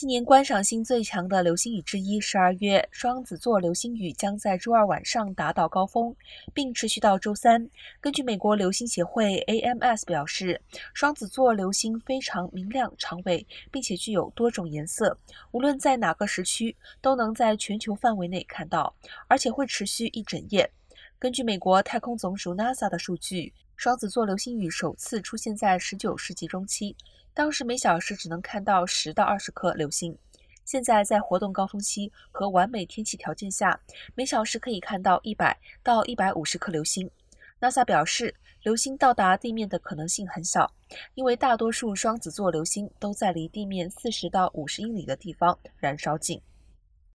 今年观赏性最强的流星雨之一，十二月双子座流星雨将在周二晚上达到高峰，并持续到周三。根据美国流星协会 AMS 表示，双子座流星非常明亮、长尾，并且具有多种颜色，无论在哪个时区都能在全球范围内看到，而且会持续一整夜。根据美国太空总署 NASA 的数据。双子座流星雨首次出现在19世纪中期，当时每小时只能看到10到20颗流星。现在在活动高峰期和完美天气条件下，每小时可以看到100到150颗流星。NASA 表示，流星到达地面的可能性很小，因为大多数双子座流星都在离地面40到50英里的地方燃烧尽。